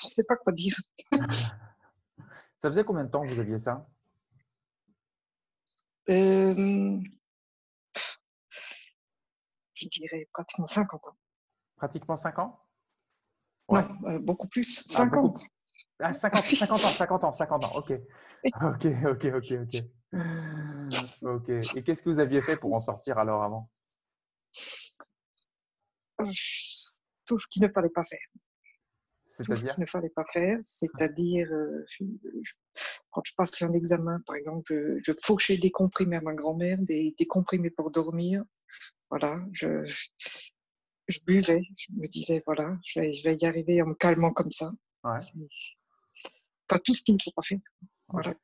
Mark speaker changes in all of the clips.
Speaker 1: je ne sais pas quoi dire.
Speaker 2: ça faisait combien de temps que vous aviez ça?
Speaker 1: Euh, Je dirais pratiquement 50 ans.
Speaker 2: Pratiquement 5 ans?
Speaker 1: Non, euh, beaucoup plus. 50.
Speaker 2: Ah, 50, 50 ans, 50 ans, 50 ans, ok. Ok, ok, ok, ok. Ok. Et qu'est-ce que vous aviez fait pour en sortir alors avant?
Speaker 1: Tout ce qu'il ne fallait pas faire.
Speaker 2: C'est-à-dire
Speaker 1: Tout ce qu'il ne fallait pas faire, c'est-à-dire, euh, quand je passais un examen, par exemple, je, fauchais des comprimés à ma grand-mère, des, des, comprimés pour dormir. Voilà, je, je buvais, je me disais, voilà, je vais, je vais y arriver en me calmant comme ça.
Speaker 2: Ouais.
Speaker 1: Enfin, tout ce qu'il ne faut pas faire. Voilà.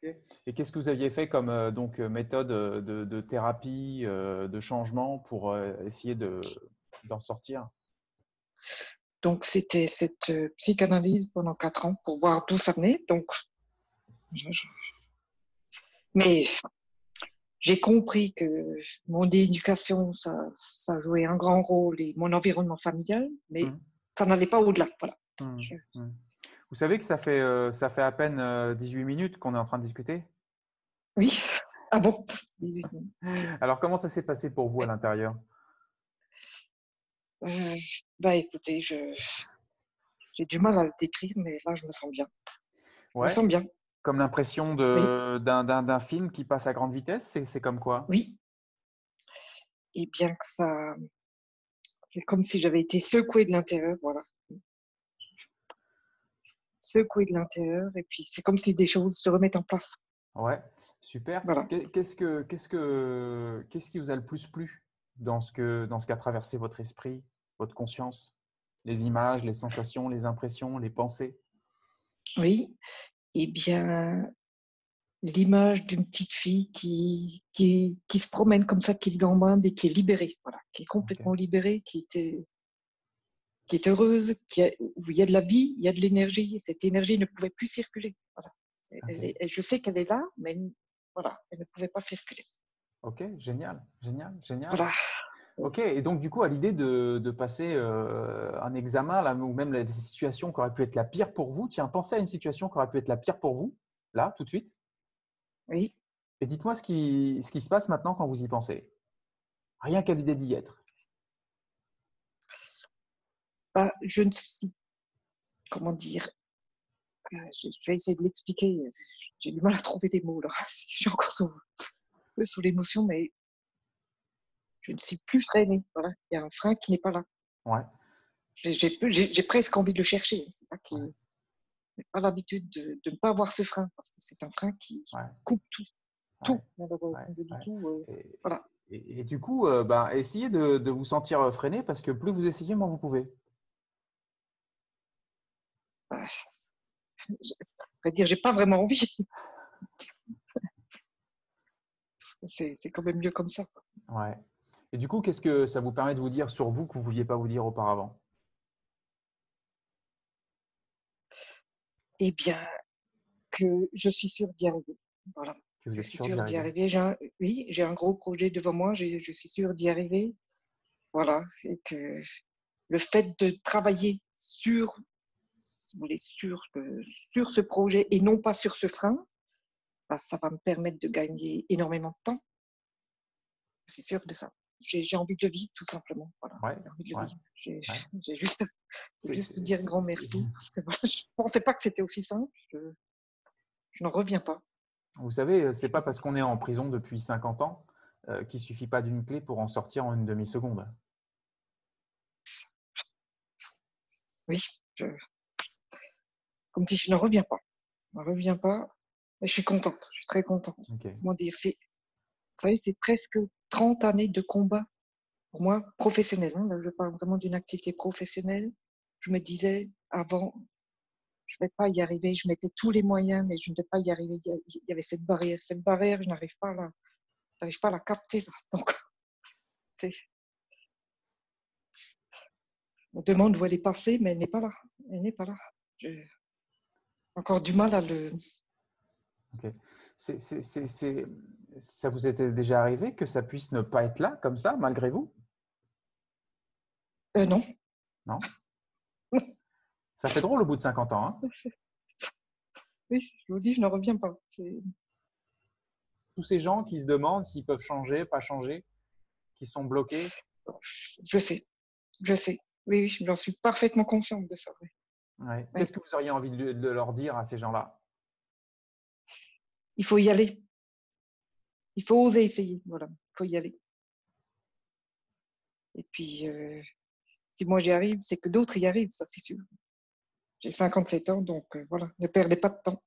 Speaker 2: Et qu'est-ce que vous aviez fait comme euh, donc, euh, méthode de, de thérapie, de changement pour essayer d'en sortir?
Speaker 1: Donc, c'était cette psychanalyse pendant quatre ans pour voir d'où ça venait. Donc, mais j'ai compris que mon éducation, ça, ça, jouait un grand rôle et mon environnement familial, mais mmh. ça n'allait pas au-delà. Voilà.
Speaker 2: Mmh. Mmh. Vous savez que ça fait, euh, ça fait à peine 18 euh, minutes qu'on est en train de discuter?
Speaker 1: Oui. Ah bon?
Speaker 2: Alors, comment ça s'est passé pour vous à l'intérieur?
Speaker 1: Euh, Bah écoutez, je... j'ai du mal à le décrire, mais là, je me sens bien. Je me sens bien.
Speaker 2: Comme l'impression d'un film qui passe à grande vitesse C'est comme quoi?
Speaker 1: Oui. Et bien que ça. C'est comme si j'avais été secouée de l'intérieur, voilà secouer de l'intérieur et puis c'est comme si des choses se remettent en place.
Speaker 2: Ouais, super. Qu'est-ce que qu'est-ce que qu'est-ce qui vous a le plus plu dans ce que dans ce qu'a traversé votre esprit, votre conscience, les images, les sensations, les impressions, les pensées
Speaker 1: Oui, eh bien l'image d'une petite fille qui, qui, qui, se promène comme ça, qui se gambade et qui est libérée, voilà, qui est complètement libérée, qui était qui est heureuse, qui où il y a de la vie, il y a de l'énergie. Cette énergie ne pouvait plus circuler. Voilà. Et, je sais qu'elle est là, mais voilà, elle ne pouvait pas circuler.
Speaker 2: Ok, génial, génial, génial. Voilà. Ok, et donc du coup, à l'idée de, de, passer euh, un examen, là, ou même la situation qui aurait pu être la pire pour vous, tiens, pensez à une situation qui aurait pu être la pire pour vous, là, tout de suite.
Speaker 1: Oui.
Speaker 2: Et dites-moi ce qui, ce qui se passe maintenant quand vous y pensez. Rien qu'à l'idée d'y être.
Speaker 1: Bah, je ne suis, comment dire, euh, je, vais essayer de l'expliquer. J'ai du mal à trouver des mots là. Je suis encore sous, sous l'émotion, mais je ne suis plus freinée. Voilà. Il y a un frein qui n'est pas là.
Speaker 2: Ouais.
Speaker 1: J'ai presque envie de le chercher. C'est ça qui. n'ai pas l'habitude de, ne pas avoir ce frein parce que c'est un frein qui coupe tout. Tout. tout euh, et, voilà.
Speaker 2: Et, du coup, euh, bah, essayez de, de, vous sentir freiné parce que plus vous essayez, moins vous pouvez.
Speaker 1: je vais dire, j'ai pas vraiment envie. c'est quand même mieux comme ça.
Speaker 2: Ouais. Et du coup, qu'est-ce que ça vous permet de vous dire sur vous que vous ne pouviez pas vous dire auparavant?
Speaker 1: Eh bien, que je suis sûre d'y arriver. Voilà.
Speaker 2: Que vous êtes
Speaker 1: sûre d'y arriver. oui, j'ai un gros projet devant moi. Je, je suis sûre d'y arriver. Voilà. Et que le fait de travailler sur voulez, sur, sur ce projet et non pas sur ce frein, bah, ça va me permettre de gagner énormément de temps. C'est sûr de ça. J'ai envie de vivre, tout simplement. Voilà. J'ai juste, juste dire grand merci parce que je ne pensais pas que c'était aussi simple. Je, je n'en reviens pas.
Speaker 2: Vous savez, c'est pas parce qu'on est en prison depuis 50 ans euh, qu'il suffit pas d'une clé pour en sortir en une demi-seconde.
Speaker 1: Oui, je, comme si je ne reviens pas. Je ne reviens pas. Mais je suis contente. Je suis très contente. Comment dire c'est, Vous savez, c'est presque 30 années de combat pour moi professionnel. Hein. Là, je parle vraiment d'une activité professionnelle. Je me disais avant, je ne vais pas y arriver. Je mettais tous les moyens, mais je ne vais pas y arriver. Il y avait cette barrière. Cette barrière, je n'arrive pas à la, pas la capter. Donc, c'est, on demande où elle est passée, mais elle n'est pas là. Elle n'est pas là. Je encore du mal à le.
Speaker 2: Ok. Ça vous était déjà arrivé que ça puisse ne pas être là, comme ça, malgré vous?
Speaker 1: Euh, Non.
Speaker 2: Non? Ça fait drôle au bout de 50 ans. Hein
Speaker 1: oui, je vous dis, je ne reviens pas.
Speaker 2: Tous ces gens qui se demandent s'ils peuvent changer, pas changer, qui sont bloqués.
Speaker 1: Je sais, je sais. Oui, oui j'en suis parfaitement consciente de ça.
Speaker 2: Qu'est-ce que vous auriez envie de, leur dire à ces gens-là?
Speaker 1: Il faut y aller. Il faut oser essayer. Voilà, il faut y aller. Et puis, euh, si moi j'y arrive, c'est que d'autres y arrivent, ça c'est sûr. J'ai 57 ans, donc euh, voilà, ne perdez pas de temps.